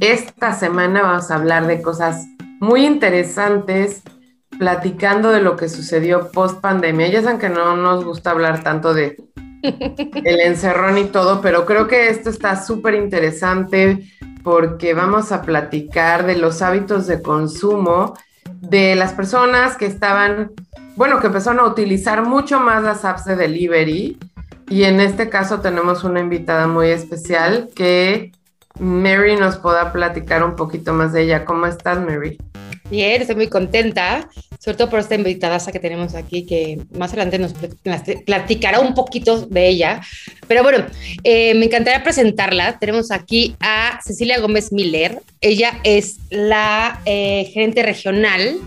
esta semana vamos a hablar de cosas muy interesantes, platicando de lo que sucedió post pandemia. Ya saben que no nos gusta hablar tanto de el encerrón y todo, pero creo que esto está súper interesante porque vamos a platicar de los hábitos de consumo de las personas que estaban, bueno, que empezaron a utilizar mucho más las apps de delivery. Y en este caso tenemos una invitada muy especial que Mary nos pueda platicar un poquito más de ella. ¿Cómo estás, Mary? Bien, estoy muy contenta, sobre todo por esta invitada que tenemos aquí, que más adelante nos platicará un poquito de ella. Pero bueno, eh, me encantaría presentarla. Tenemos aquí a Cecilia Gómez Miller. Ella es la eh, gerente regional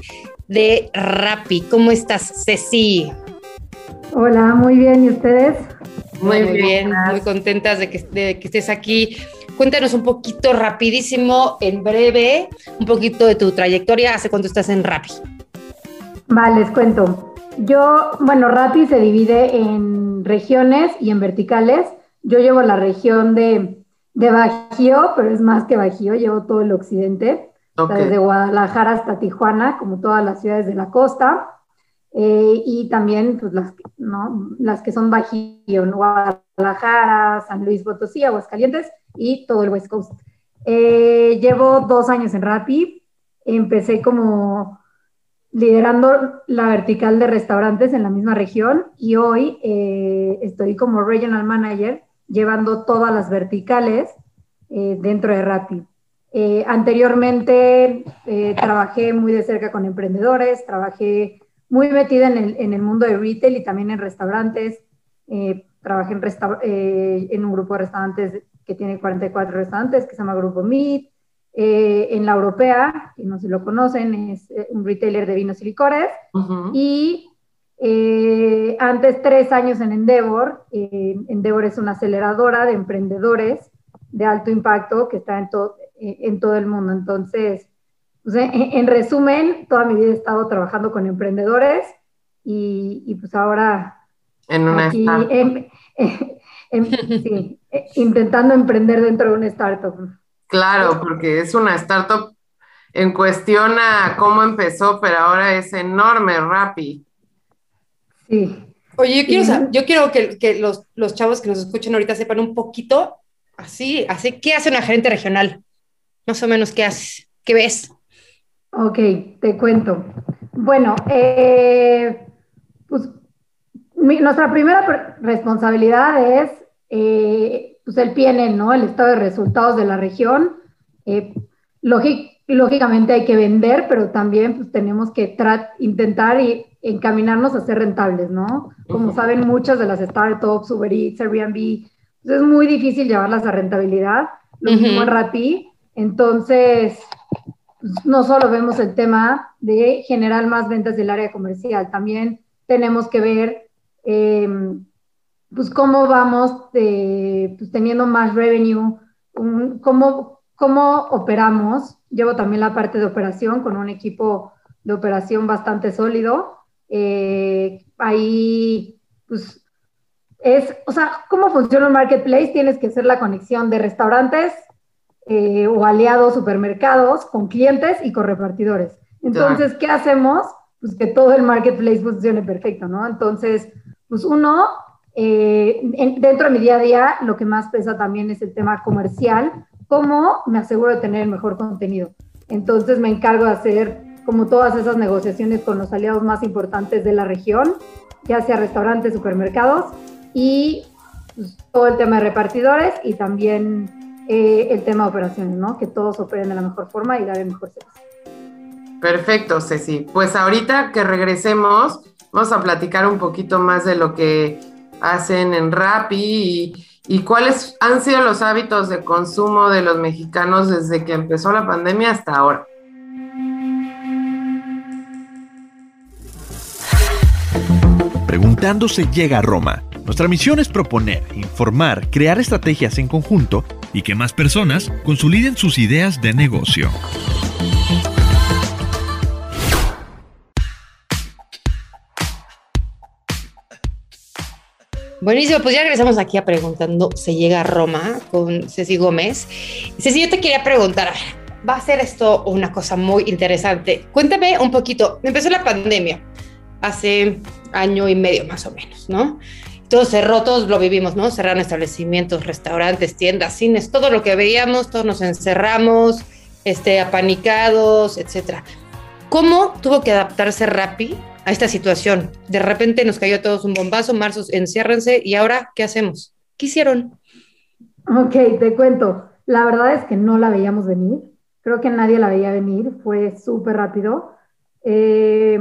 de Rappi. ¿Cómo estás, Ceci? Hola, muy bien. ¿Y ustedes? Muy, bien, muy contentas de que, de que estés aquí Cuéntanos un poquito rapidísimo, en breve, un poquito de tu trayectoria, hace cuánto estás en Rappi. Vale, les cuento. Yo, bueno, Rappi se divide en regiones y en verticales. Yo llevo la región de, de Bajío, pero es más que Bajío, llevo todo el occidente, desde Guadalajara hasta Tijuana, como todas las ciudades de la costa. Eh, y también pues, las, ¿no? las que son Bajío, Guadalajara, San Luis Potosí, Aguascalientes y todo el West Coast. Eh, llevo dos años en Rappi. Empecé como liderando la vertical de restaurantes en la misma región y hoy eh, estoy como regional manager llevando todas las verticales eh, dentro de Rappi. anteriormente trabajé muy de cerca con emprendedores, trabajé muy metida en el, en el mundo de retail y también en restaurantes. trabajé en, en un grupo de restaurantes que tiene 44 restaurantes, que se llama Grupo Meat. Eh, en la europea, que no se lo conocen, es eh, un retailer de vinos y licores. Y eh, antes tres años en Endeavor. Endeavor es una aceleradora de emprendedores de alto impacto que está en, en todo el mundo. Entonces, pues, en, resumen, toda mi vida he estado trabajando con emprendedores y, pues ahora... En una aquí, sí, eh, intentando emprender dentro de una startup. Claro, porque es una startup en cuestión a cómo empezó, pero ahora es enorme, Rappi. Sí. Oye, yo quiero, yo quiero que, los, los, chavos que nos escuchen ahorita sepan un poquito, así, así, ¿qué hace una gerente regional? Más o menos, ¿qué haces? ¿Qué ves? Ok, te cuento. Bueno, eh, pues nuestra primera responsabilidad es eh, pues el PNL, ¿no? El estado de resultados de la región. Eh, lógicamente hay que vender, pero también pues, tenemos que intentar y encaminarnos a ser rentables, ¿no? Como saben, muchas de las startups, Uber Eats, Airbnb, pues, es muy difícil llevarlas a rentabilidad, lo mismo en Rappi. Entonces, pues, no solo vemos el tema de generar más ventas del área comercial, también tenemos que ver eh, pues cómo vamos pues, teniendo más revenue, cómo, cómo operamos. Llevo también la parte de operación con un equipo de operación bastante sólido. Eh, ahí, pues, es, o sea, cómo funciona un marketplace, tienes que hacer la conexión de restaurantes eh, o aliados, supermercados, con clientes y con repartidores. Entonces, ¿qué hacemos? Pues que todo el marketplace funcione perfecto, ¿no? Entonces, pues uno, eh, dentro de mi día a día, lo que más pesa también es el tema comercial, cómo me aseguro de tener el mejor contenido. Entonces me encargo de hacer como todas esas negociaciones con los aliados más importantes de la región, ya sea restaurantes, supermercados y pues, todo el tema de repartidores y también eh, el tema de operaciones, ¿no? Que todos operen de la mejor forma y dar el mejor servicio. Perfecto, Ceci. Pues ahorita que regresemos, vamos a platicar un poquito más de lo que hacen en Rappi y, y cuáles han sido los hábitos de consumo de los mexicanos desde que empezó la pandemia hasta ahora. Preguntándose llega a Roma. Nuestra misión es proponer, informar, crear estrategias en conjunto y que más personas consoliden sus ideas de negocio. Buenísimo, pues ya regresamos aquí a preguntando, se llega a Roma con Ceci Gómez. Ceci, yo te quería preguntar, va a ser esto una cosa muy interesante. Cuéntame un poquito, empezó la pandemia hace año y medio más o menos, ¿no? Todo cerró, todos lo vivimos, ¿no? Cerraron establecimientos, restaurantes, tiendas, cines, todo lo que veíamos, todos nos encerramos, este, apanicados, etcétera. ¿Cómo tuvo que adaptarse Rappi a esta situación. De repente nos cayó a todos un bombazo, marzo, enciérrense y ahora, ¿qué hacemos? ¿Qué hicieron? Ok, te cuento. La verdad es que no la veíamos venir. Creo que nadie la veía venir. Fue súper rápido. Eh,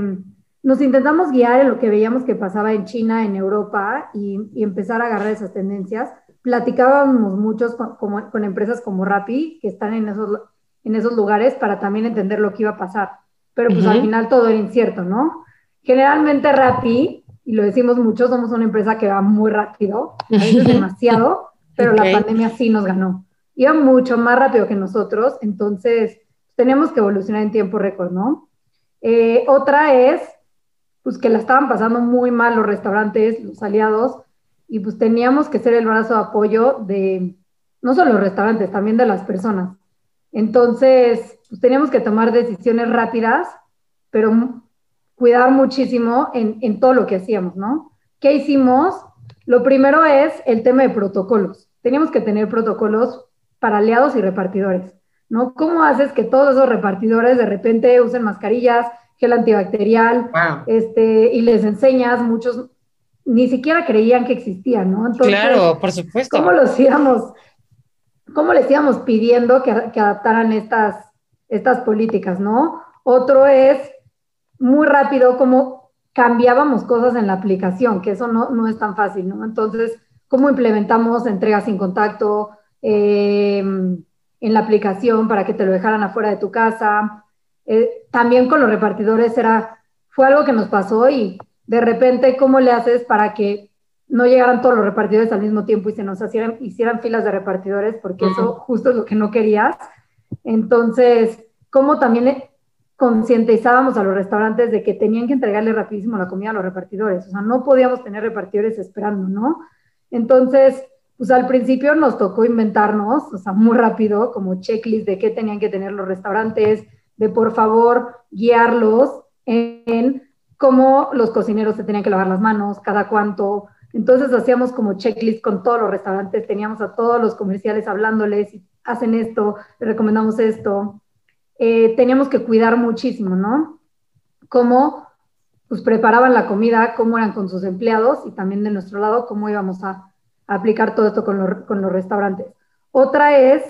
nos intentamos guiar en lo que veíamos que pasaba en China, en Europa y, empezar a agarrar esas tendencias. Platicábamos muchos con, con, empresas como Rappi que están en esos, en esos lugares para también entender lo que iba a pasar. Pero pues al final todo era incierto, ¿no? Generalmente Rappi, y lo decimos mucho, somos una empresa que va muy rápido, a veces demasiado, pero la pandemia sí nos ganó. Iba mucho más rápido que nosotros, entonces tenemos que evolucionar en tiempo récord, ¿no? Eh, otra es, pues que la estaban pasando muy mal los restaurantes, los aliados, y pues teníamos que ser el brazo de apoyo de no solo los restaurantes, también de las personas. Entonces, pues teníamos que tomar decisiones rápidas, pero cuidar muchísimo en, en todo lo que hacíamos, ¿no? ¿Qué hicimos? Lo primero es el tema de protocolos. Teníamos que tener protocolos para aliados y repartidores, ¿no? ¿Cómo haces que todos esos repartidores de repente usen mascarillas, gel antibacterial, este, y les enseñas, muchos ni siquiera creían que existían, ¿no? Entonces, claro, por supuesto. ¿Cómo los íbamos, cómo les íbamos pidiendo que, que adaptaran estas, estas políticas, ¿no? Otro es muy rápido cómo cambiábamos cosas en la aplicación, que eso no, no es tan fácil, ¿no? Entonces, cómo implementamos entregas sin contacto em, en la aplicación para que te lo dejaran afuera de tu casa. Eh, también con los repartidores era, fue algo que nos pasó y de repente, ¿cómo le haces para que no llegaran todos los repartidores al mismo tiempo y se nos hicieran, hicieran filas de repartidores? Porque eso justo es lo que no querías. Entonces, ¿cómo también concientizábamos a los restaurantes de que tenían que entregarle rapidísimo la comida a los repartidores, o sea, no podíamos tener repartidores esperando, ¿no? Entonces, pues al principio nos tocó inventarnos, o sea, muy rápido, como checklist de qué tenían que tener los restaurantes, de por favor guiarlos en cómo los cocineros se tenían que lavar las manos, cada cuánto. Entonces hacíamos como checklist con todos los restaurantes, teníamos a todos los comerciales hablándoles, hacen esto, les recomendamos esto. Eh, teníamos que cuidar muchísimo, ¿no? Cómo pues, preparaban la comida, cómo eran con sus empleados y también de nuestro lado, cómo íbamos a, aplicar todo esto con, los restaurantes. Otra es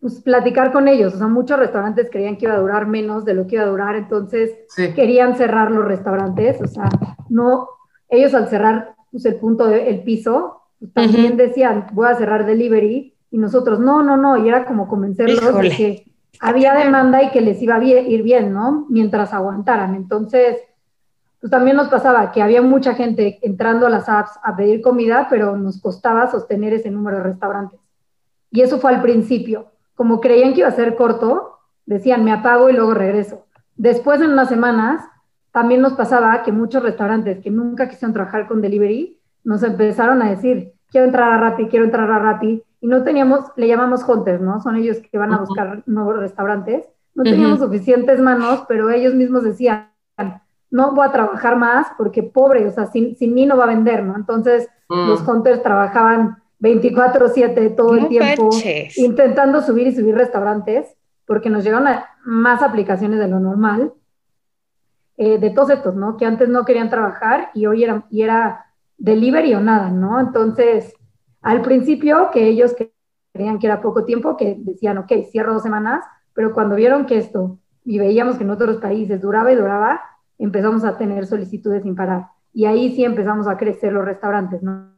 pues, platicar con ellos. O sea, muchos restaurantes creían que iba a durar menos de lo que iba a durar, entonces querían cerrar los restaurantes. O sea, no, ellos al cerrar pues, el punto del piso, pues, también decían, voy a cerrar delivery, y nosotros, no, no, no, y era como convencerlos de que había demanda y que les iba a ir bien, ¿no? Mientras aguantaran. Entonces, pues también nos pasaba que había mucha gente entrando a las apps a pedir comida, pero nos costaba sostener ese número de restaurantes. Y eso fue al principio. Como creían que iba a ser corto, decían, me apago y luego regreso. Después, en unas semanas, también nos pasaba que muchos restaurantes que nunca quisieron trabajar con delivery, nos empezaron a decir, quiero entrar a Rappi, quiero entrar a Rappi, y no teníamos, le llamamos hunters, ¿no? Son ellos que van a buscar nuevos restaurantes. No teníamos suficientes manos, pero ellos mismos decían, no voy a trabajar más porque pobre, o sea, sin, sin mí no va a vender, ¿no? Entonces, mm. los hunters trabajaban 24/7 todo el tiempo, intentando subir y subir restaurantes, porque nos llegaron más aplicaciones de lo normal. Eh, de todos estos, ¿no? Que antes no querían trabajar y hoy era, y era delivery o nada, ¿no? Entonces, al principio que ellos creían que era poco tiempo, que decían, ok, cierro dos semanas, pero cuando vieron que esto y veíamos que en otros países duraba y duraba, empezamos a tener solicitudes sin parar. Y ahí sí empezamos a crecer los restaurantes, ¿no?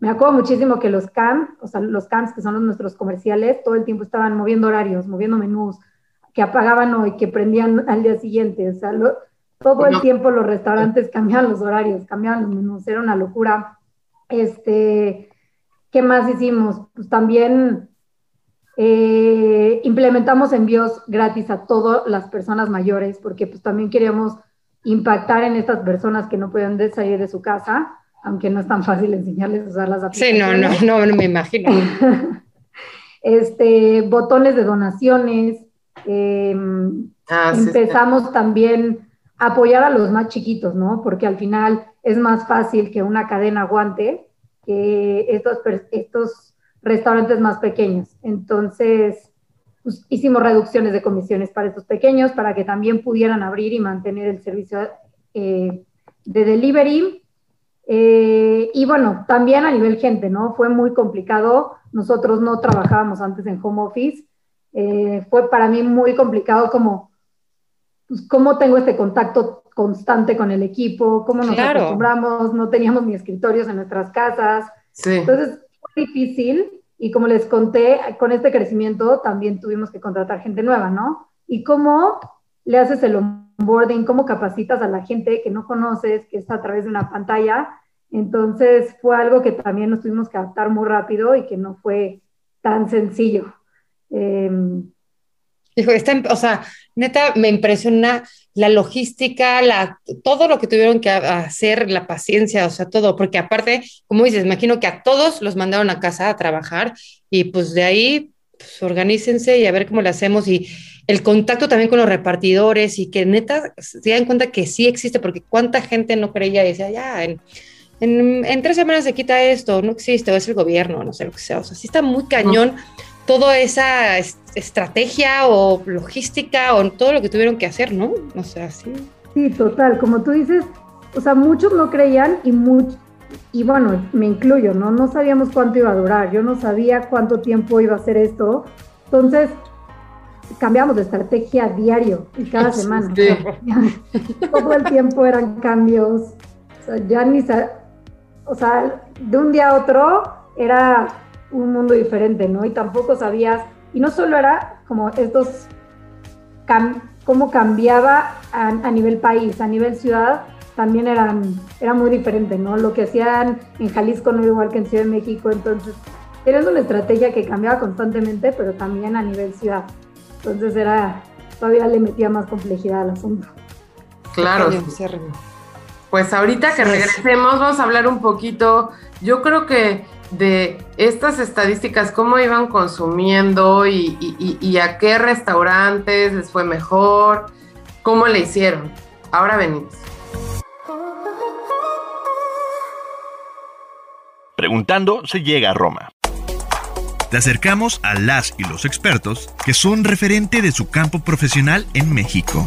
Me acuerdo muchísimo que los CAMs, o sea, los CAMs que son los nuestros comerciales, todo el tiempo estaban moviendo horarios, moviendo menús, que apagaban hoy, que prendían al día siguiente. O sea, todo el tiempo los restaurantes cambiaban los horarios, cambiaban los menús, era una locura. Este, ¿qué más hicimos? Pues también eh, implementamos envíos gratis a todas las personas mayores, porque pues también queríamos impactar en estas personas que no pueden salir de su casa, aunque no es tan fácil enseñarles a usar las aplicaciones. Sí, no, no, no, me imagino. este, botones de donaciones. Em, ah, empezamos también a apoyar a los más chiquitos, ¿no? Porque al final es más fácil que una cadena aguante que estos, estos restaurantes más pequeños. Entonces, pues, hicimos reducciones de comisiones para estos pequeños para que también pudieran abrir y mantener el servicio eh, de delivery. Eh, y bueno, también a nivel gente, ¿no? Fue muy complicado. Nosotros no trabajábamos antes en home office. Eh, fue para mí muy complicado como, pues, cómo tengo este contacto constante con el equipo, cómo nos acostumbramos, no teníamos ni escritorios en nuestras casas. Entonces, fue difícil y como les conté, con este crecimiento también tuvimos que contratar gente nueva, ¿no? Y cómo le haces el onboarding, cómo capacitas a la gente que no conoces, que está a través de una pantalla. Entonces fue algo que también nos tuvimos que adaptar muy rápido y que no fue tan sencillo. Eh, Dijo, está, o sea, neta, me impresiona la logística, la, todo lo que tuvieron que hacer, la paciencia, o sea, todo, porque aparte, como dices, imagino que a todos los mandaron a casa a trabajar y pues de ahí, pues organícense y a ver cómo le hacemos y el contacto también con los repartidores y que neta se dan cuenta que sí existe, porque cuánta gente no creía y decía, ya, en, en, tres semanas se quita esto, no existe, o es el gobierno, no sé lo que sea, o sea, sí está muy cañón toda esa estrategia o logística o todo lo que tuvieron que hacer, ¿no? O sea, sí. Sí, total, como tú dices, o sea, muchos no creían y muchos, y bueno, me incluyo, ¿no? No sabíamos cuánto iba a durar, yo no sabía cuánto tiempo iba a ser esto, entonces cambiamos de estrategia diario y cada semana. todo el tiempo eran cambios, o sea, ya ni, o sea, de un día a otro era un mundo diferente, ¿no? Y tampoco sabías, y no solo era como estos, cómo cambiaba a, nivel país, a nivel ciudad, también eran, era muy diferente, ¿no? Lo que hacían en Jalisco no era igual que en Ciudad de México, entonces era una estrategia que cambiaba constantemente, pero también a nivel ciudad. Entonces era, todavía le metía más complejidad al asunto. Claro. Pues ahorita que regresemos vamos a hablar un poquito, yo creo que de estas estadísticas, cómo iban consumiendo y, a qué restaurantes les fue mejor, cómo le hicieron. Ahora venimos. Preguntando se llega a Roma. Te acercamos a las y los expertos que son referente de su campo profesional en México.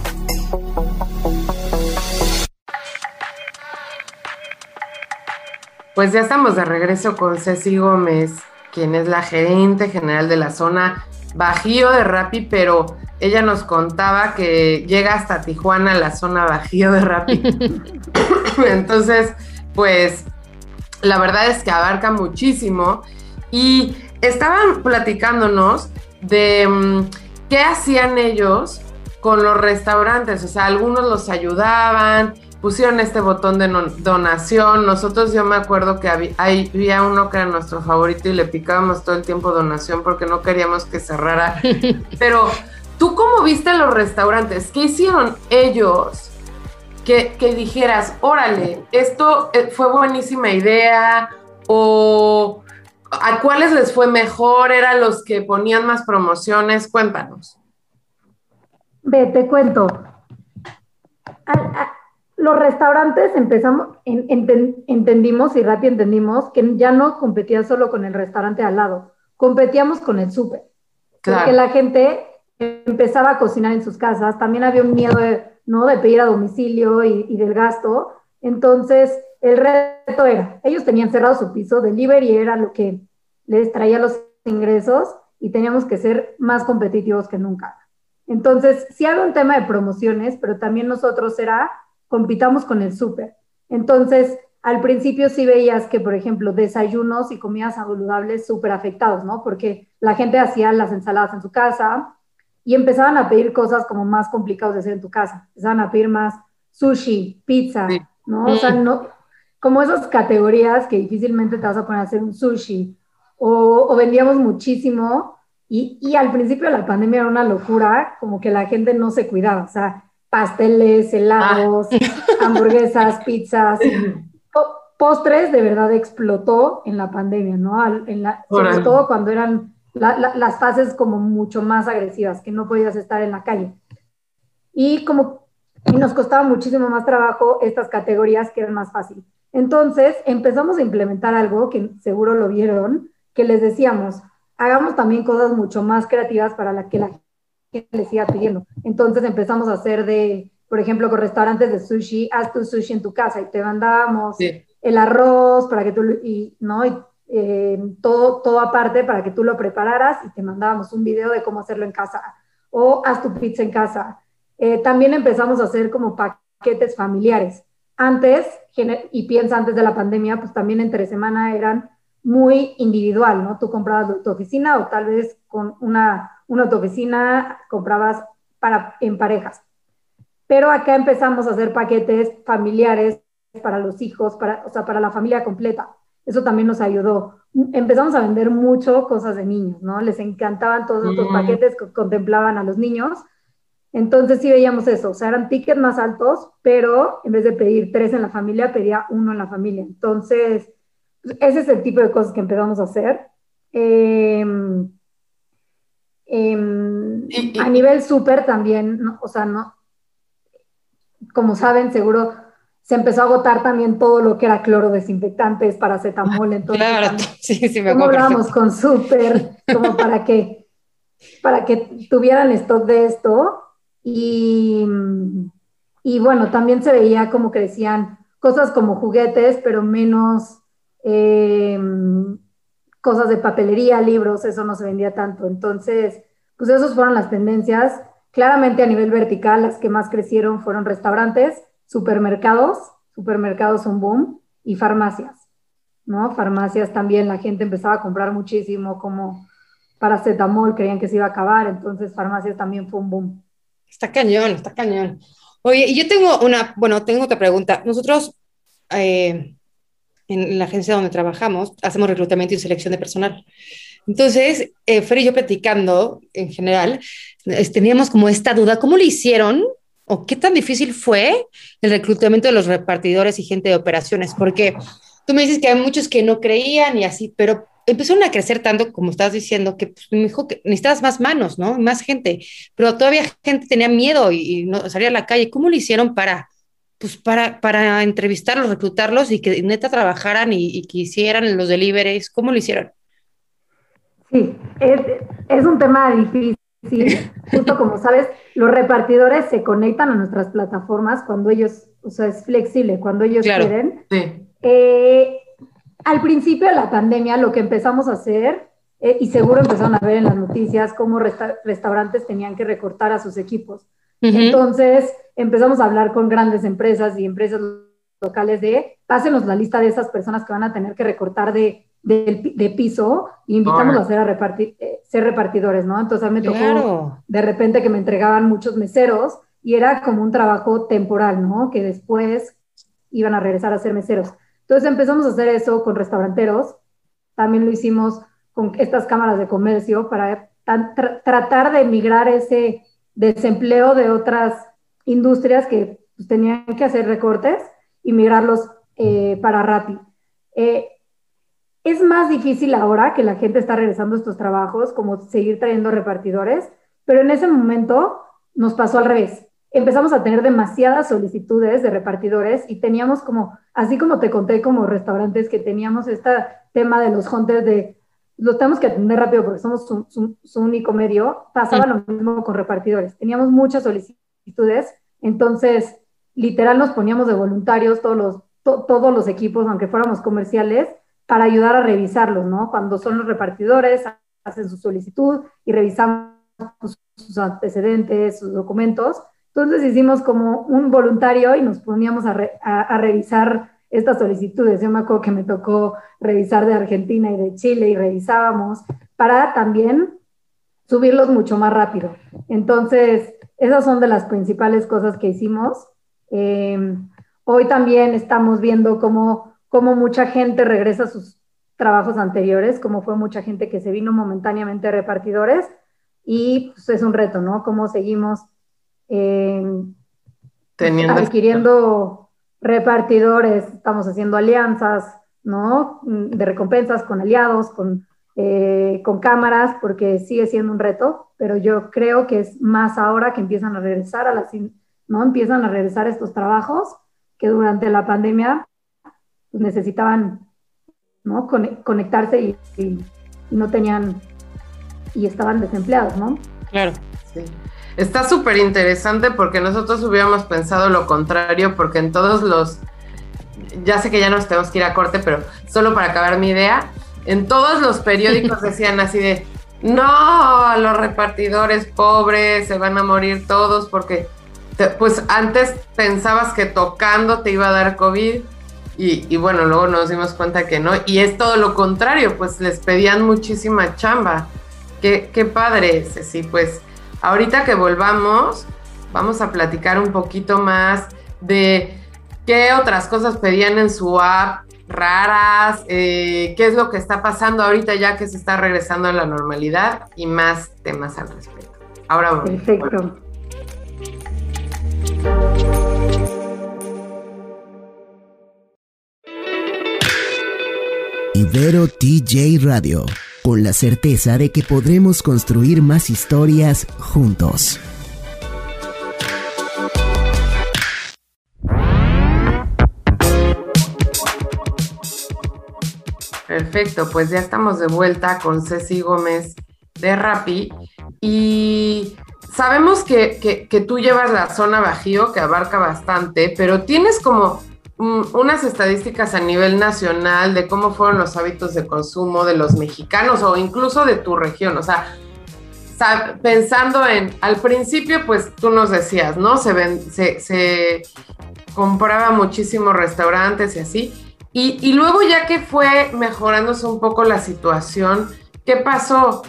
Pues ya estamos de regreso con Ceci Gómez, quien es la gerente general de la zona Bajío de Rappi, pero ella nos contaba que llega hasta Tijuana la zona Bajío de Rappi. Entonces, pues la verdad es que abarca muchísimo y estaban platicándonos de mm, qué hacían ellos con los restaurantes, o sea, algunos los ayudaban, pusieron este botón de donación. Nosotros yo me acuerdo que había, uno que era nuestro favorito y le picábamos todo el tiempo donación porque no queríamos que cerrara. Pero tú cómo viste los restaurantes, ¿qué hicieron ellos? Que, que dijeras, órale, esto eh, fue buenísima idea o a cuáles les fue mejor, eran los que ponían más promociones, cuéntanos. Ve, te cuento los restaurantes empezamos, entendimos y rápido entendimos que ya no competía solo con el restaurante al lado, competíamos con el súper. Porque la gente empezaba a cocinar en sus casas, también había un miedo de ¿no? De pedir a domicilio y, y del gasto. Entonces, el reto era, ellos tenían cerrado su piso, delivery era lo que les traía los ingresos y teníamos que ser más competitivos que nunca. Entonces, sí había un tema de promociones, pero también nosotros era, compitamos con el súper. Entonces, al principio sí veías que, por ejemplo, desayunos y comidas saludables súper afectados, ¿no? Porque la gente hacía las ensaladas en su casa y empezaban a pedir cosas como más complicadas de hacer en tu casa. Empezaban a pedir más sushi, pizza, ¿no? O sea, no, como esas categorías que difícilmente te vas a poner a hacer un sushi. O, o vendíamos muchísimo y, y, al principio de la pandemia era una locura, como que la gente no se cuidaba, o sea, pasteles, helados, ah. hamburguesas, pizzas postres de verdad explotó en la pandemia, ¿no? En la, sobre todo cuando eran las fases como mucho más agresivas, que no podías estar en la calle. Y como y nos costaba muchísimo más trabajo estas categorías que eran más fácil. Entonces empezamos a implementar algo que seguro lo vieron, que les decíamos, hagamos también cosas mucho más creativas para la que la gente les siga pidiendo. Entonces empezamos a hacer de, por ejemplo, con restaurantes de sushi, haz tu sushi en tu casa y te mandábamos el arroz para que tú, y, ¿no? Y, eh, todo, todo aparte para que tú lo prepararas y te mandábamos un video de cómo hacerlo en casa o haz tu pizza en casa. Eh, también empezamos a hacer como paquetes familiares. Antes, y piensa antes de la pandemia, pues también entre semana eran muy individual, ¿no? Tú comprabas tu oficina o tal vez con una, una tu oficina comprabas para, en parejas. Pero acá empezamos a hacer paquetes familiares para los hijos, para, o sea, para la familia completa. Eso también nos ayudó. Empezamos a vender mucho cosas de niños, ¿no? Les encantaban todos estos mm. paquetes que contemplaban a los niños. Entonces sí veíamos eso, o sea, eran tickets más altos, pero en vez de pedir tres en la familia, pedía uno en la familia. Entonces, ese es el tipo de cosas que empezamos a hacer. Em, a nivel súper también, o sea, no, como saben, seguro se empezó a agotar también todo lo que era cloro desinfectantes, paracetamol, entonces claro, sí, sí me hablábamos con Super como para que para que tuvieran stock de esto y, y bueno, también se veía como crecían cosas como juguetes, pero menos em, cosas de papelería, libros, eso no se vendía tanto. Entonces, pues esas fueron las tendencias. Claramente a nivel vertical, las que más crecieron fueron restaurantes, supermercados, supermercados un boom, y farmacias, ¿no? Farmacias también, la gente empezaba a comprar muchísimo como paracetamol, creían que se iba a acabar, entonces farmacias también fue un boom. Está cañón, está cañón. Oye, yo tengo una, bueno, tengo otra pregunta. Nosotros, eh, en la agencia donde trabajamos, hacemos reclutamiento y selección de personal. Entonces, eh, y yo platicando en general, teníamos como esta duda, ¿cómo lo hicieron o qué tan difícil fue el reclutamiento de los repartidores y gente de operaciones, porque tú me dices que hay muchos que no creían y así, pero empezaron a crecer tanto, como estás diciendo, que pues, me dijo que necesitabas más manos, ¿no? Más gente, pero todavía gente tenía miedo y, no salía a la calle. ¿Cómo lo hicieron para, pues, para, para entrevistarlos, reclutarlos y que neta trabajaran y, y que hicieran los deliveries? ¿Cómo lo hicieron? Sí, es, es un tema difícil Sí, justo como sabes, los repartidores se conectan a nuestras plataformas cuando ellos, o sea, es flexible, cuando ellos quieren. Eh, al principio de la pandemia, lo que empezamos a hacer, eh, y seguro empezaron a ver en las noticias, cómo restaurantes tenían que recortar a sus equipos. Entonces, empezamos a hablar con grandes empresas y empresas locales de, pásenos la lista de esas personas que van a tener que recortar de de, piso y invitamos a, hacer a repartir, eh, ser repartidores, ¿no? Entonces a mí me tocó de repente que me entregaban muchos meseros y era como un trabajo temporal, ¿no? Que después iban a regresar a ser meseros. Entonces empezamos a hacer eso con restauranteros, también lo hicimos con estas cámaras de comercio para tratar de migrar ese desempleo de otras industrias que pues, tenían que hacer recortes y migrarlos eh, para Rappi. Eh, es más difícil ahora que la gente está regresando a estos trabajos, como seguir trayendo repartidores, pero en ese momento nos pasó al revés. Empezamos a tener demasiadas solicitudes de repartidores y teníamos como, así como te conté como restaurantes, que teníamos este tema de los hunters de los tenemos que atender rápido porque somos su, único medio, pasaba lo mismo con repartidores. Teníamos muchas solicitudes Entonces, literal nos poníamos de voluntarios todos los, todos los equipos, aunque fuéramos comerciales, para ayudar a revisarlos, ¿no? Cuando son los repartidores, hacen su solicitud y revisamos sus antecedentes, sus documentos. Entonces hicimos como un voluntario y nos poníamos a, a, revisar estas solicitudes. Yo me acuerdo que me tocó revisar de Argentina y de Chile y revisábamos para también subirlos mucho más rápido. Entonces, esas son de las principales cosas que hicimos. Eh, hoy también estamos viendo cómo, cómo mucha gente regresa a sus trabajos anteriores, como fue mucha gente que se vino momentáneamente repartidores y pues, es un reto, ¿no? Cómo seguimos eh, adquiriendo repartidores, estamos haciendo alianzas, ¿no? De recompensas con aliados, con, eh, con cámaras, porque sigue siendo un reto, pero yo creo que es más ahora que empiezan a regresar a las, ¿no? Empiezan a regresar estos trabajos que durante la pandemia pues, necesitaban, ¿no? conectarse y no tenían y estaban desempleados, ¿no? Claro. Sí. Está súper interesante porque nosotros hubiéramos pensado lo contrario, porque en todos los, ya sé que ya nos tenemos que ir a corte, pero solo para acabar mi idea, en todos los periódicos decían así de, no, los repartidores pobres se van a morir todos porque, pues antes pensabas que tocando te iba a dar COVID y, y, bueno, luego nos dimos cuenta que no, y es todo lo contrario, pues les pedían muchísima chamba. Qué, qué padre, Ceci. Pues ahorita que volvamos, vamos a platicar un poquito más de qué otras cosas pedían en su app raras, eh, qué es lo que está pasando ahorita ya que se está regresando a la normalidad y más temas al respecto. Ahora vamos. Perfecto. Ibero TJ Radio con la certeza de que podremos construir más historias juntos. Perfecto, pues ya estamos de vuelta con Ceci Gómez de Rappi y sabemos que, que, tú llevas la zona Bajío que abarca bastante, pero tienes como unas estadísticas a nivel nacional de cómo fueron los hábitos de consumo de los mexicanos o incluso de tu región. O sea, pensando en, al principio, pues tú nos decías, ¿no? Se, ven, se, se compraba muchísimos restaurantes y así. Y, y, luego ya que fue mejorándose un poco la situación, ¿qué pasó?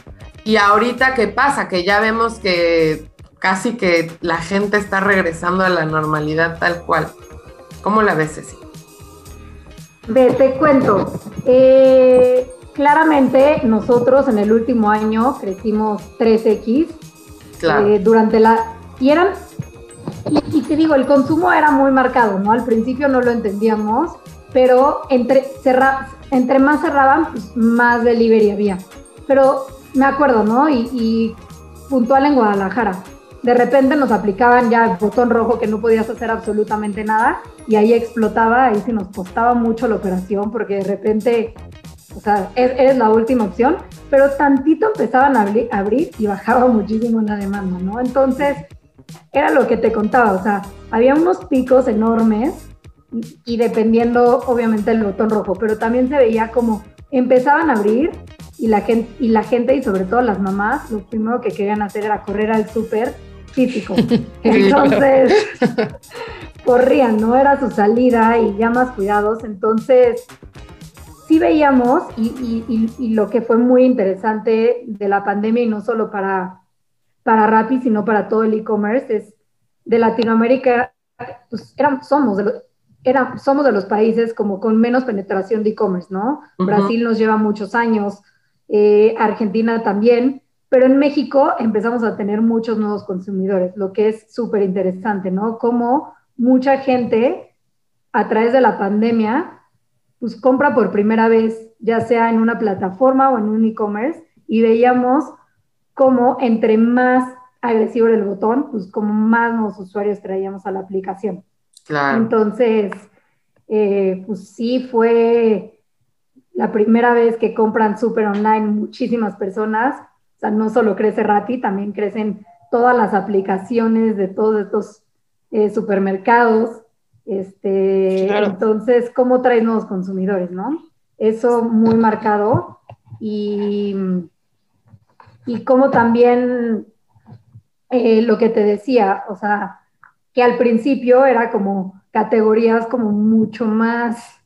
Y ahorita, ¿qué pasa? Que ya vemos que casi que la gente está regresando a la normalidad tal cual. ¿Cómo la ves, Ceci? Ve, te cuento. Eh, claramente nosotros en el último año crecimos 3X. Claro. Eh, durante la... Y eran... Y, te digo, el consumo era muy marcado, ¿no? Al principio no lo entendíamos, pero entre, entre más cerraban, pues más delivery había. Pero me acuerdo, ¿no? Y, y puntual en Guadalajara de repente nos aplicaban ya el botón rojo que no podías hacer absolutamente nada y ahí explotaba, ahí sí nos costaba mucho la operación porque de repente, o sea, eres la última opción, pero tantito empezaban a abrir, y bajaba muchísimo la demanda, ¿no? Entonces, era lo que te contaba, o sea, había unos picos enormes y dependiendo obviamente del botón rojo, pero también se veía como empezaban a abrir y la gente y la gente y sobre todo las mamás lo primero que querían hacer era correr al súper físico. Entonces, corrían, ¿no? Era su salida y ya más cuidados. Entonces, sí veíamos, y, lo que fue muy interesante de la pandemia, y no solo para, para Rappi, sino para todo el e-commerce, es de Latinoamérica, pues somos de los, somos de los países como con menos penetración de e-commerce, ¿no? Brasil nos lleva muchos años, eh, Argentina también, pero en México empezamos a tener muchos nuevos consumidores, lo que es súper interesante, ¿no? Como mucha gente a través de la pandemia, pues compra por primera vez, ya sea en una plataforma o en un e-commerce, y veíamos cómo entre más agresivo era el botón, pues como más nuevos usuarios traíamos a la aplicación. Claro. Entonces, eh, pues sí fue la primera vez que compran súper online muchísimas personas sea, no solo crece Rati, también crecen todas las aplicaciones de todos estos eh, supermercados. Este, Entonces, ¿cómo traes nuevos consumidores, no? Eso muy marcado. Y, y como también eh, lo que te decía, o sea, que al principio era como categorías como mucho más,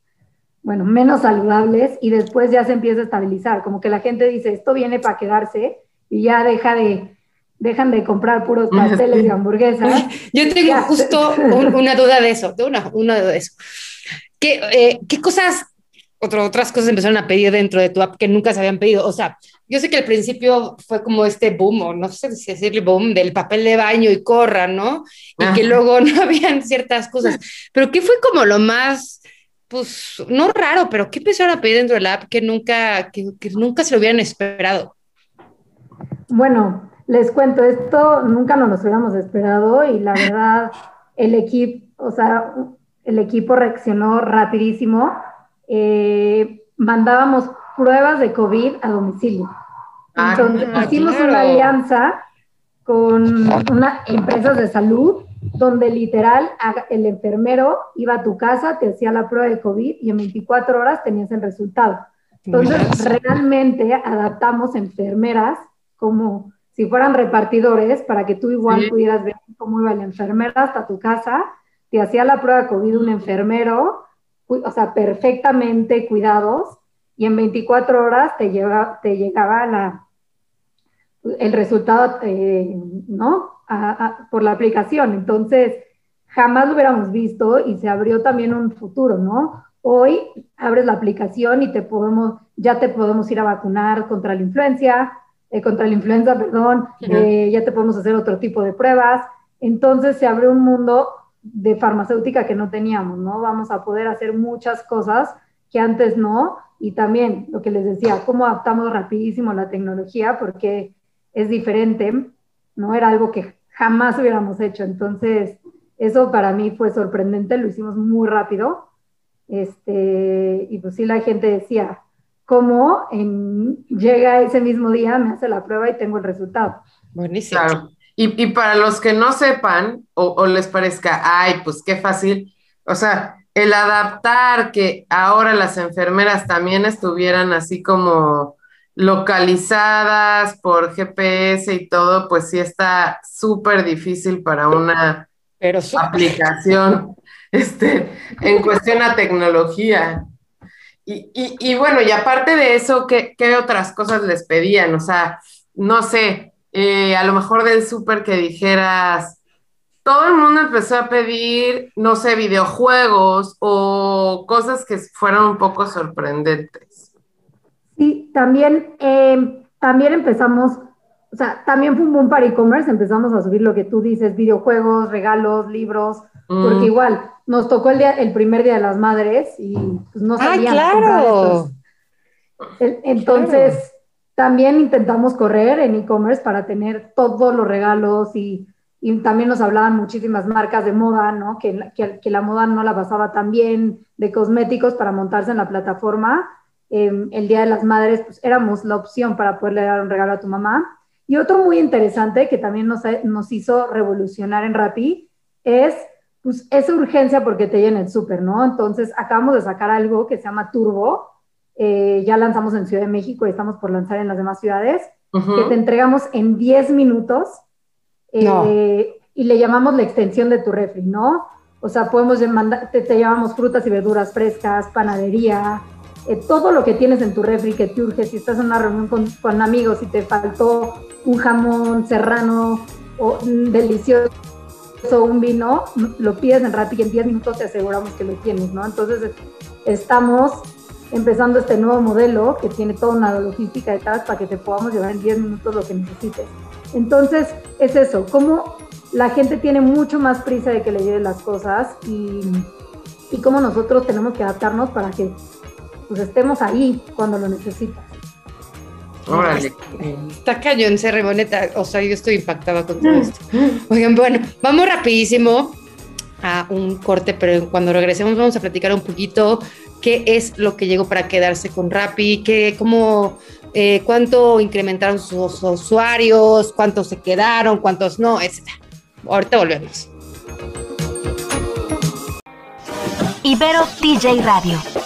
bueno, menos saludables y después ya se empieza a estabilizar, como que la gente dice, esto viene para quedarse y ya deja de, dejan de comprar puros pasteles y hamburguesas. Yo tengo justo una duda de eso, de una, una duda de eso. ¿Qué, eh, ¿Qué cosas otras cosas empezaron a pedir dentro de tu app que nunca se habían pedido. O sea, yo sé que al principio fue como este boom, o no sé si decirle boom, del papel de baño y corra, ¿no? Y que luego no habían ciertas cosas. Pero ¿qué fue como lo más, pues, no raro, pero qué empezaron a pedir dentro de la app que nunca, que, nunca se lo hubieran esperado? Bueno, les cuento, esto nunca nos lo hubiéramos esperado y la verdad, el equipo, o sea, el equipo reaccionó rapidísimo eh, mandábamos pruebas de COVID a domicilio. Ah, Entonces hicimos una alianza con unas empresas de salud donde literal el enfermero iba a tu casa, te hacía la prueba de COVID y en 24 horas tenías el resultado. Entonces, realmente adaptamos enfermeras como si fueran repartidores para que tú igual pudieras ver cómo iba la enfermera hasta tu casa, te hacía la prueba de COVID un enfermero o sea, perfectamente cuidados y en 24 horas te, lleva, te llegaba la, el resultado, eh, ¿no? por la aplicación. Entonces, jamás lo hubiéramos visto y se abrió también un futuro, ¿no? Hoy abres la aplicación y te podemos, ya te podemos ir a vacunar contra la influencia, eh, contra la influenza, perdón, eh, ya te podemos hacer otro tipo de pruebas. Entonces se abre un mundo de farmacéutica que no teníamos, ¿no? Vamos a poder hacer muchas cosas que antes no. Y también lo que les decía, cómo adaptamos rapidísimo la tecnología porque es diferente, ¿no? Era algo que jamás hubiéramos hecho. Entonces, eso para mí fue sorprendente, lo hicimos muy rápido. Este, y pues sí, la gente decía, ¿cómo en, llega ese mismo día, me hace la prueba y tengo el resultado? Buenísimo. Y, para los que no sepan o, les parezca, ay, pues qué fácil, o sea, el adaptar que ahora las enfermeras también estuvieran así como localizadas por GPS y todo, pues sí está súper difícil para una aplicación este, en cuestión a tecnología. Y, y, bueno, y aparte de eso, ¿qué, ¿qué otras cosas les pedían? O sea, no sé, eh, a lo mejor del súper que dijeras, todo el mundo empezó a pedir, no sé, videojuegos o cosas que fueran un poco sorprendentes. Sí, también, em, también empezamos, o sea, también fue un boom para e-commerce, empezamos a subir lo que tú dices, videojuegos, regalos, libros, porque mm. igual nos tocó el, día, el primer día de las madres y pues, no sabíamos. ¡Ah, claro! Entonces, también intentamos correr en e-commerce para tener todos los regalos y, y, también nos hablaban muchísimas marcas de moda, ¿no? Que, que, la moda no la pasaba tan bien, de cosméticos para montarse en la plataforma. Em, el Día de las Madres, pues éramos la opción para poderle dar un regalo a tu mamá. Y otro muy interesante que también nos, nos hizo revolucionar en Rappi es pues, esa urgencia porque te llena el súper, ¿no? Entonces acabamos de sacar algo que se llama Turbo, eh, ya lanzamos en Ciudad de México y estamos por lanzar en las demás ciudades, que te entregamos en 10 minutos eh, y le llamamos la extensión de tu refri, ¿no? O sea, podemos mandar, te, te, llamamos frutas y verduras frescas, panadería, eh, todo lo que tienes en tu refri que te urge, si estás en una reunión con, amigos y te faltó un jamón serrano o delicioso un vino, lo pides en Rappi y en 10 minutos te aseguramos que lo tienes, ¿no? Entonces, estamos empezando este nuevo modelo que tiene toda una logística detrás para que te podamos llevar en 10 minutos lo que necesites. Entonces, es eso, como la gente tiene mucho más prisa de que le lleven las cosas y, y cómo nosotros tenemos que adaptarnos para que pues, estemos ahí cuando lo necesitas. Órale. Está cañón, se Boneta. O sea, yo estoy impactada con todo esto. Oigan, bueno, vamos rapidísimo a un corte, pero cuando regresemos vamos a platicar un poquito qué es lo que llegó para quedarse con Rappi, qué, cómo, eh, cuánto incrementaron sus usuarios, cuántos se quedaron, cuántos no, etc. Ahorita volvemos. Ibero TJ Radio.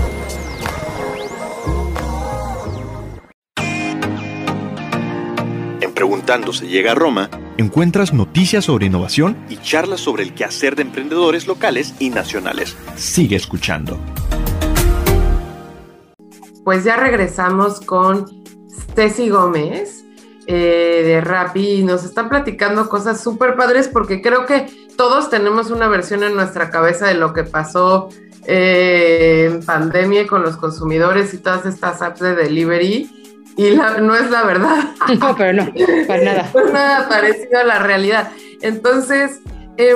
Preguntando se llega a Roma, encuentras noticias sobre innovación y charlas sobre el quehacer de emprendedores locales y nacionales. Sigue escuchando. Pues ya regresamos con Ceci Gómez eh, de Rappi y nos está platicando cosas súper padres porque creo que todos tenemos una versión en nuestra cabeza de lo que pasó eh, en pandemia con los consumidores y todas estas apps de delivery y no es la verdad. No, pero no, para nada. No es nada parecido a la realidad. Entonces, eh,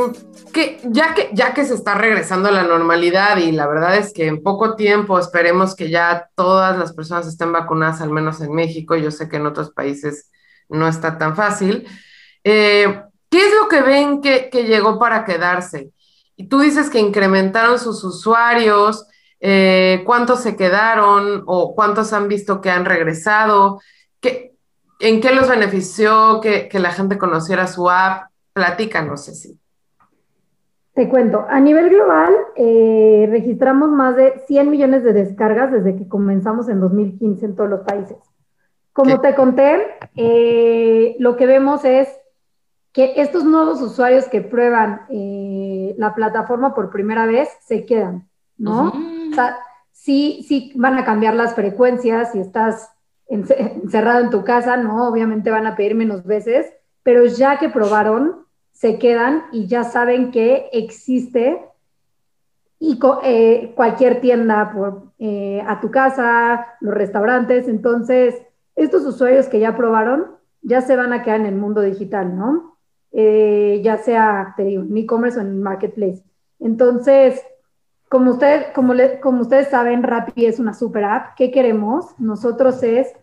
que ya, que ya que se está regresando a la normalidad y la verdad es que en poco tiempo esperemos que ya todas las personas estén vacunadas, al menos en México, yo sé que en otros países no está tan fácil. Eh, ¿Qué es lo que ven que, llegó para quedarse? Y tú dices que incrementaron sus usuarios, eh, ¿cuántos se quedaron o cuántos han visto que han regresado? ¿Qué, ¿En qué los benefició que, que la gente conociera su app? Platícanos, Ceci. Te cuento, a nivel global eh, registramos más de 100 millones de descargas desde que comenzamos en 2015 en todos los países. Como te conté, eh, lo que vemos es que estos nuevos usuarios que prueban eh, la plataforma por primera vez se quedan, ¿no? O sea, sí, van a cambiar las frecuencias, si estás encerrado en tu casa, ¿no? Obviamente van a pedir menos veces, pero ya que probaron, se quedan y ya saben que existe y eh, cualquier tienda por, eh, a tu casa, los restaurantes. Entonces, estos usuarios que ya probaron ya se van a quedar en el mundo digital, ¿no? Eh, ya sea, te digo, en e-commerce o en marketplace. Entonces, como, usted, como, como ustedes saben, Rappi es una super app. ¿Qué queremos? Nosotros es,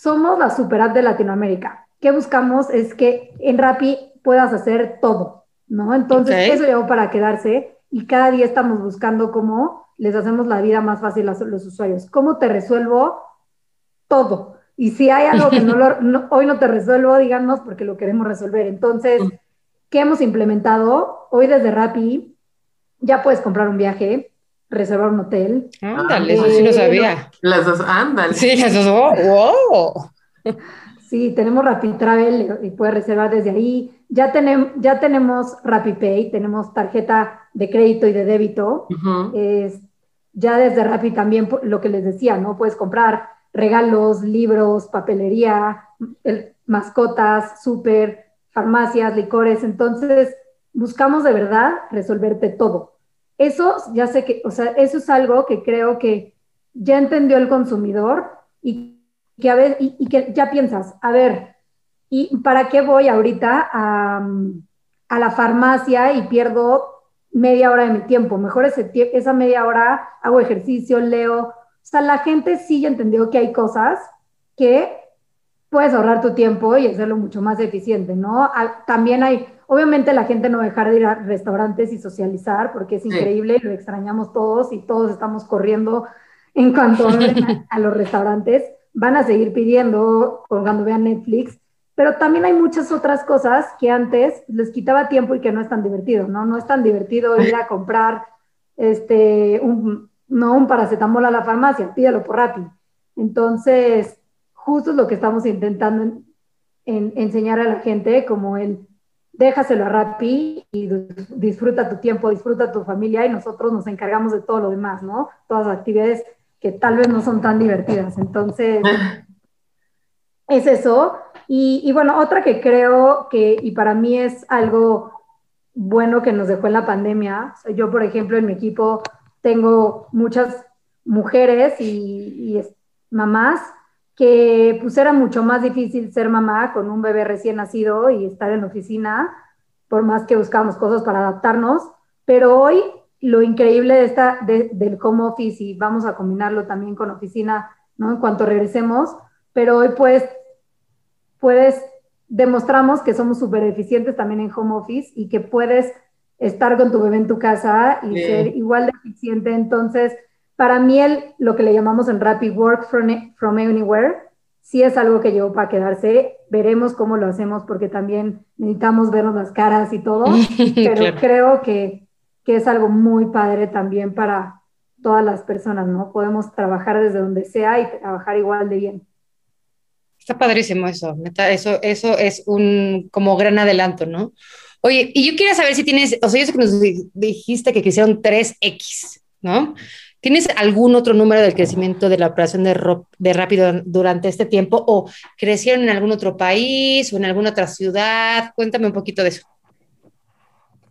somos la super app de Latinoamérica. ¿Qué buscamos? Es que en Rappi puedas hacer todo, ¿no? Entonces, eso llegó para quedarse y cada día estamos buscando cómo les hacemos la vida más fácil a los usuarios. ¿Cómo te resuelvo todo? Y si hay algo que no, hoy no te resuelvo, díganos porque lo queremos resolver. Entonces, ¿qué hemos implementado? Hoy desde Rappi ya puedes comprar un viaje, reservar un hotel. Ándale, eso sí lo sabía. Las dos, ándale. Sí, las dos, wow. Sí, tenemos Rappi Travel y puedes reservar desde ahí. Ya, tenemos ya tenemos RappiPay, tenemos tarjeta de crédito y de débito. ya desde Rappi también lo que les decía, ¿no? Puedes comprar regalos, libros, papelería, mascotas, súper, farmacias, licores. Entonces, buscamos de verdad resolverte todo. Eso ya sé que, o sea, eso es algo que creo que ya entendió el consumidor y que a ver, y, que ya piensas, a ver, ¿y para qué voy ahorita a, a, la farmacia y pierdo media hora de mi tiempo? Mejor esa media hora hago ejercicio, leo. O sea, la gente sí ya entendió que hay cosas que puedes ahorrar tu tiempo y hacerlo mucho más eficiente, ¿no? También hay, obviamente la gente no dejar de ir a restaurantes y socializar porque es increíble, lo extrañamos todos y todos estamos corriendo en cuanto a los restaurantes, van a seguir pidiendo cuando vean Netflix, pero también hay muchas otras cosas que antes les quitaba tiempo y que no es tan divertido, ¿no? No es tan divertido ir a comprar este, un, no un paracetamol a la farmacia, pídelo por Rappi. Entonces, justo es lo que estamos intentando en, enseñar a la gente, como el déjaselo a Rappi y disfruta tu tiempo, disfruta tu familia y nosotros nos encargamos de todo lo demás, ¿no? Todas las actividades que tal vez no son tan divertidas. Entonces, es eso. Y, bueno, otra que creo que, y para mí es algo bueno que nos dejó en la pandemia, yo, por ejemplo, en mi equipo tengo muchas mujeres y, y mamás que pues era mucho más difícil ser mamá con un bebé recién nacido y estar en la oficina, por más que buscamos cosas para adaptarnos, pero hoy lo increíble de esta, del home office y vamos a combinarlo también con oficina ¿no? En cuanto regresemos, pero hoy pues puedes, demostramos que somos súper eficientes también en home office y que puedes estar con tu bebé en tu casa y ser igual de eficiente. Entonces, para mí el, lo que le llamamos en Rapid Work from, from Anywhere, sí es algo que llegó para quedarse. Veremos cómo lo hacemos porque también necesitamos vernos las caras y todo, pero creo que, que, es algo muy padre también para todas las personas, ¿no? Podemos trabajar desde donde sea y trabajar igual de bien. Está padrísimo eso, eso, eso es un como gran adelanto, ¿no? Oye, y yo quería saber si tienes, o sea, yo sé que nos dijiste que quisieron 3X, ¿no? ¿Tienes algún otro número del crecimiento de la operación de, Rápido durante este tiempo o crecieron en algún otro país o en alguna otra ciudad? Cuéntame un poquito de eso.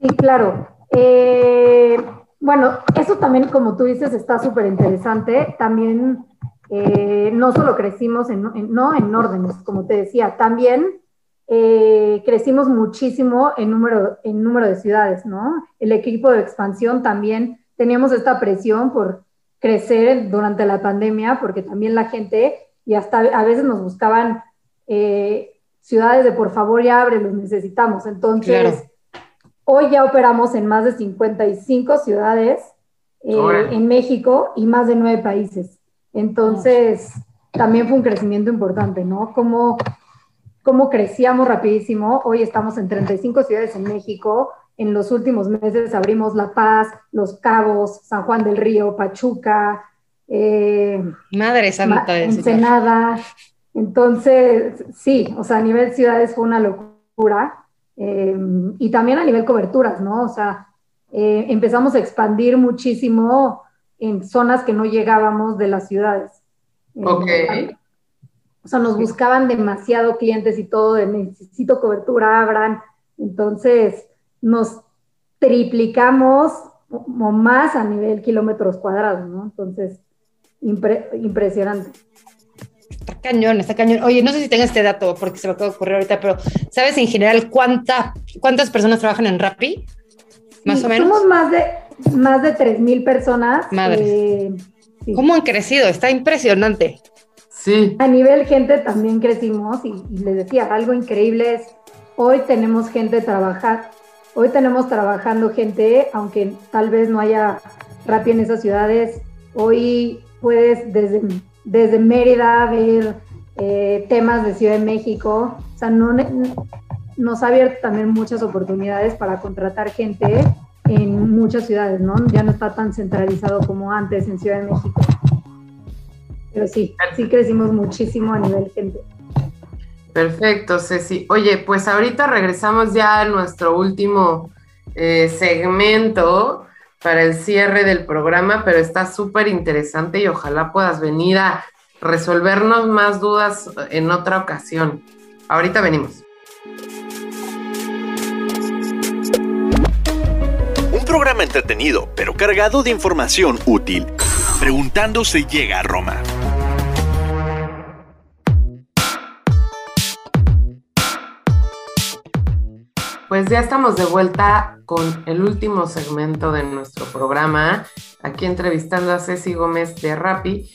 Sí, claro. Eh, bueno, eso también, como tú dices, está súper interesante. También eh, no solo crecimos en, no en órdenes, como te decía, también eh, crecimos muchísimo en número, en número de ciudades, ¿no? El equipo de expansión también teníamos esta presión por crecer durante la pandemia, porque también la gente, y hasta a veces nos buscaban eh, ciudades de por favor ya abre, los necesitamos. Entonces, hoy ya operamos en más de 55 ciudades eh, en México y más de nueve países. Entonces, también fue un crecimiento importante, ¿no? Como cómo crecíamos rapidísimo. Hoy estamos en 35 ciudades en México, en los últimos meses abrimos La Paz, Los Cabos, San Juan del Río, Pachuca. Eh, Madre Santa. Ensenada. Entonces, sí, o sea, a nivel ciudades fue una locura. Eh, y también a nivel coberturas, ¿no? O sea, eh, empezamos a expandir muchísimo en zonas que no llegábamos de las ciudades. Ok. o sea, nos buscaban demasiado clientes y todo, de necesito cobertura, abran. Entonces, nos triplicamos o más a nivel kilómetros cuadrados, ¿no? Entonces, impresionante. Está cañón, está cañón. Oye, no sé si tengo este dato porque se me acaba de ocurrir ahorita, pero ¿sabes en general cuánta, cuántas personas trabajan en Rappi? Más o menos. Somos más de, más de 3.000 personas. Madre. Eh, ¿Cómo han crecido? Está impresionante. Sí. A nivel gente también crecimos y, y les decía, algo increíble es, hoy tenemos gente trabajar, Hoy tenemos trabajando gente, aunque tal vez no haya Rappi en esas ciudades, hoy puedes desde, desde Mérida ver eh, temas de Ciudad de México. O sea, no, nos ha abierto también muchas oportunidades para contratar gente en muchas ciudades, ¿no? Ya no está tan centralizado como antes en Ciudad de México. Pero sí, sí crecimos muchísimo a nivel gente. Perfecto, Ceci. Oye, pues ahorita regresamos ya a nuestro último eh, segmento para el cierre del programa, pero está súper interesante y ojalá puedas venir a resolvernos más dudas en otra ocasión. Ahorita venimos. Un programa entretenido, pero cargado de información útil. Preguntando se llega a Roma. Pues ya estamos de vuelta con el último segmento de nuestro programa, aquí entrevistando a Ceci Gómez de Rappi.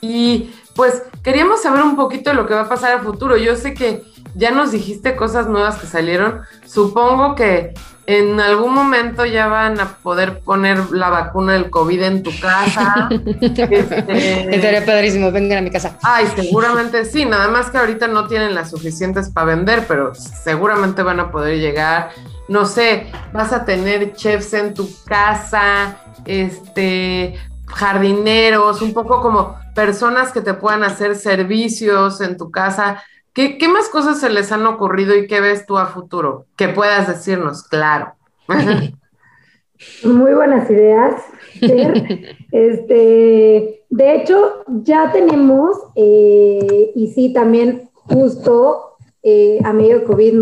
Y pues queríamos saber un poquito de lo que va a pasar a futuro. Yo sé que ya nos dijiste cosas nuevas que salieron. Supongo que en algún momento ya van a poder poner la vacuna del COVID en tu casa. este... Estaría padrísimo, vengan a mi casa. Ay, seguramente sí, nada más que ahorita no tienen las suficientes para vender, pero seguramente van a poder llegar. No sé, vas a tener chefs en tu casa, este, jardineros, un poco como personas que te puedan hacer servicios en tu casa. ¿Qué, más cosas se les han ocurrido y qué ves tú a futuro? Que puedas decirnos, claro. Muy buenas ideas. Este, de hecho, ya tenemos, eh, y sí, también justo eh, a medio de COVID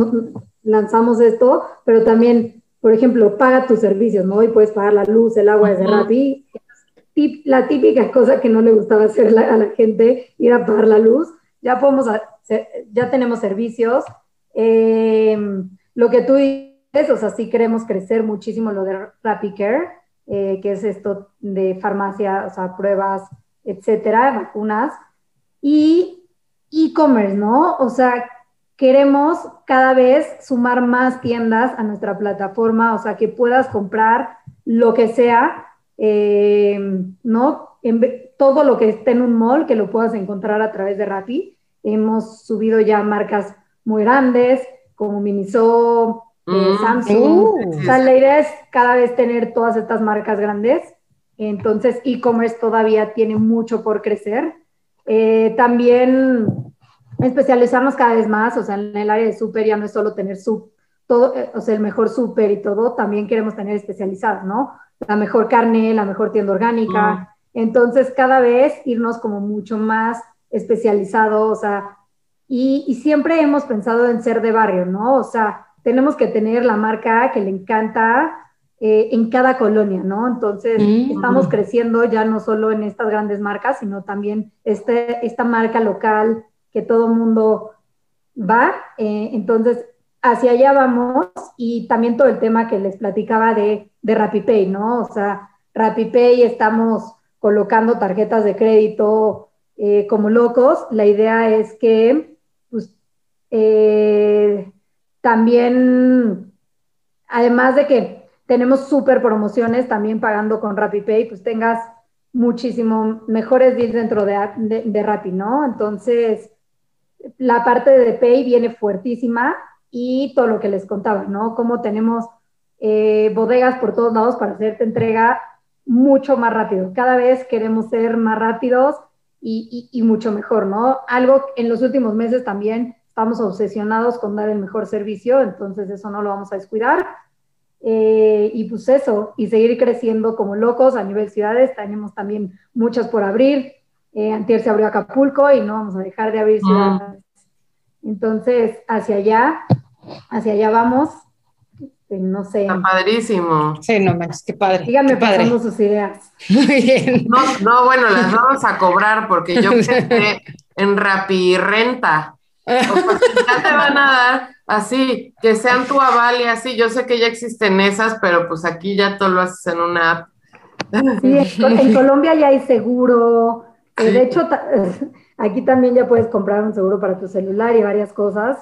lanzamos esto, pero también, por ejemplo, paga tus servicios, ¿no? Y puedes pagar la luz, el agua desde Rappi. La típica cosa que no le gustaba hacer a la gente, ir a pagar la luz. Ya podemos ya tenemos servicios. Em, lo que tú dices, o sea, sí queremos crecer muchísimo lo de Rapid Care, eh, que es esto de farmacia, o sea, pruebas, etcétera, vacunas. Y e-commerce, ¿no? O sea, queremos cada vez sumar más tiendas a nuestra plataforma, o sea, que puedas comprar lo que sea, eh, ¿no? todo lo que esté en un mall, que lo puedas encontrar a través de Rappi. Hemos subido ya marcas muy grandes, como Miniso, eh, mm. Samsung. Uh. o sea, la idea es cada vez tener todas estas marcas grandes. Entonces, e-commerce todavía tiene mucho por crecer. Eh, también especializarnos cada vez más, o sea, en el área de súper ya no es solo tener su, todo, eh, o sea, el mejor súper y todo, también queremos tener especializadas, ¿no? La mejor carne, la mejor tienda orgánica. Mm. Entonces, cada vez irnos como mucho más especializado, o sea, y, y, siempre hemos pensado en ser de barrio, ¿no? O sea, tenemos que tener la marca que le encanta eh, en cada colonia, ¿no? Entonces, mm. estamos creciendo ya no solo en estas grandes marcas, sino también este, esta marca local que todo mundo va. Eh, entonces, hacia allá vamos y también todo el tema que les platicaba de, de RappiPay, ¿no? O sea, RappiPay estamos colocando tarjetas de crédito eh, como locos. La idea es que, pues, eh, también, además de que tenemos súper promociones, también pagando con RappiPay, pues tengas muchísimo mejores deals dentro de, de, de Rappi, ¿no? Entonces, la parte de Pay viene fuertísima y todo lo que les contaba, ¿no? Cómo tenemos eh, bodegas por todos lados para hacerte entrega mucho más rápido. Cada vez queremos ser más rápidos y, y, mucho mejor, ¿no? Algo en los últimos meses también estamos obsesionados con dar el mejor servicio, entonces eso no lo vamos a descuidar. Eh, y pues eso, y seguir creciendo como locos a nivel ciudades, tenemos también muchas por abrir, eh, antier se abrió Acapulco y no vamos a dejar de abrir ciudades. Entonces, hacia allá, hacia allá vamos. Este, no sé. Está padrísimo. Sí, no manches, qué padre. Díganme pasando sus ideas. Muy bien. No, no, bueno, las vamos a cobrar porque yo pensé en Rapi Renta. O ya te van a dar así, que sean tu aval y así. Yo sé que ya existen esas, pero pues aquí ya todo lo haces en una app. Sí, en Colombia ya hay seguro, eh, de hecho, aquí también ya puedes comprar un seguro para tu celular y varias cosas.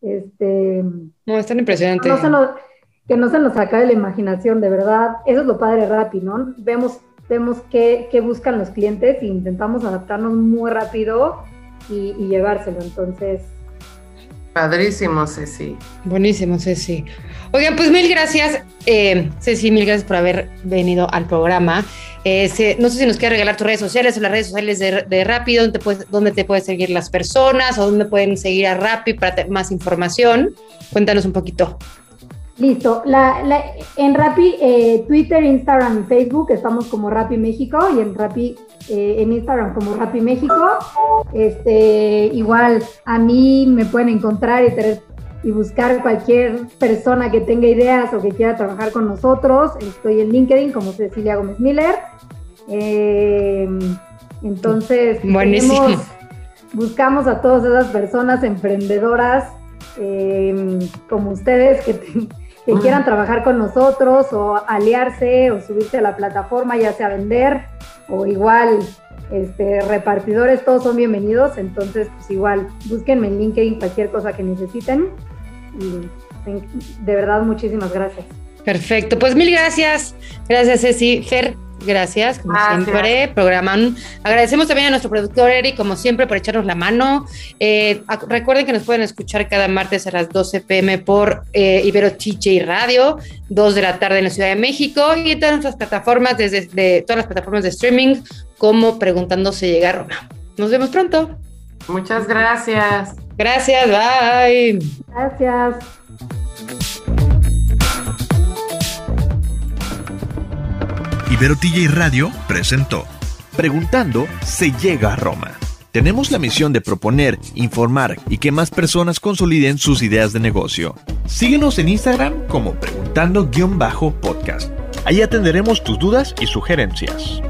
Este, no, es tan impresionante. Que no se nos acabe la imaginación, de verdad. Eso es lo padre rápido, ¿no? Vemos, vemos qué, qué buscan los clientes e intentamos adaptarnos muy rápido y, y llevárselo. Entonces, Padrísimo, Ceci. Buenísimo, Ceci. Oigan, pues mil gracias, eh, Ceci, mil gracias por haber venido al programa. Eh, no sé si nos quieres regalar tus redes sociales o las redes sociales de, de Rappi, donde te, puedes, donde te pueden seguir las personas o dónde pueden seguir a Rappi para tener más información. Cuéntanos un poquito. Listo. La, la, en Rappi, eh, Twitter, Instagram y Facebook estamos como Rappi México y en Rappi, eh, en Instagram como Rappi México. Este, igual a mí me pueden encontrar y, y buscar cualquier persona que tenga ideas o que quiera trabajar con nosotros. Estoy en LinkedIn como Cecilia Gómez Miller. Eh, entonces, buscamos a todas esas personas emprendedoras como ustedes que, que quieran trabajar con nosotros o aliarse o subirse a la plataforma, ya sea vender o igual este, repartidores, todos son bienvenidos. Entonces, pues igual, búsquenme en LinkedIn cualquier cosa que necesiten. Y de verdad, muchísimas gracias. Perfecto, pues mil gracias. Gracias, Ceci. Fer, Gracias, como siempre, programan. Agradecemos también a nuestro productor Eric, como siempre, por echarnos la mano. Eh, recuerden que nos pueden escuchar cada martes a las 12 pm por eh, Ibero Chiche y Radio, 2 de la tarde en la Ciudad de México y en todas nuestras plataformas, desde de, todas las plataformas de streaming, como Preguntándose llega a Roma. Nos vemos pronto. Muchas gracias. Gracias, bye. Gracias. Ibero TJ Radio presentó Preguntando se llega a Roma. Tenemos la misión de proponer, informar y que más personas consoliden sus ideas de negocio. Síguenos en Instagram como preguntando-podcast. Ahí atenderemos tus dudas y sugerencias.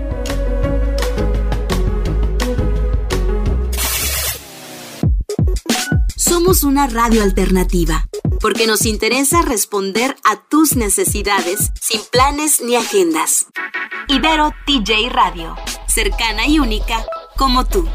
Una radio alternativa, porque nos interesa responder a tus necesidades sin planes ni agendas. Ibero TJ Radio, cercana y única como tú.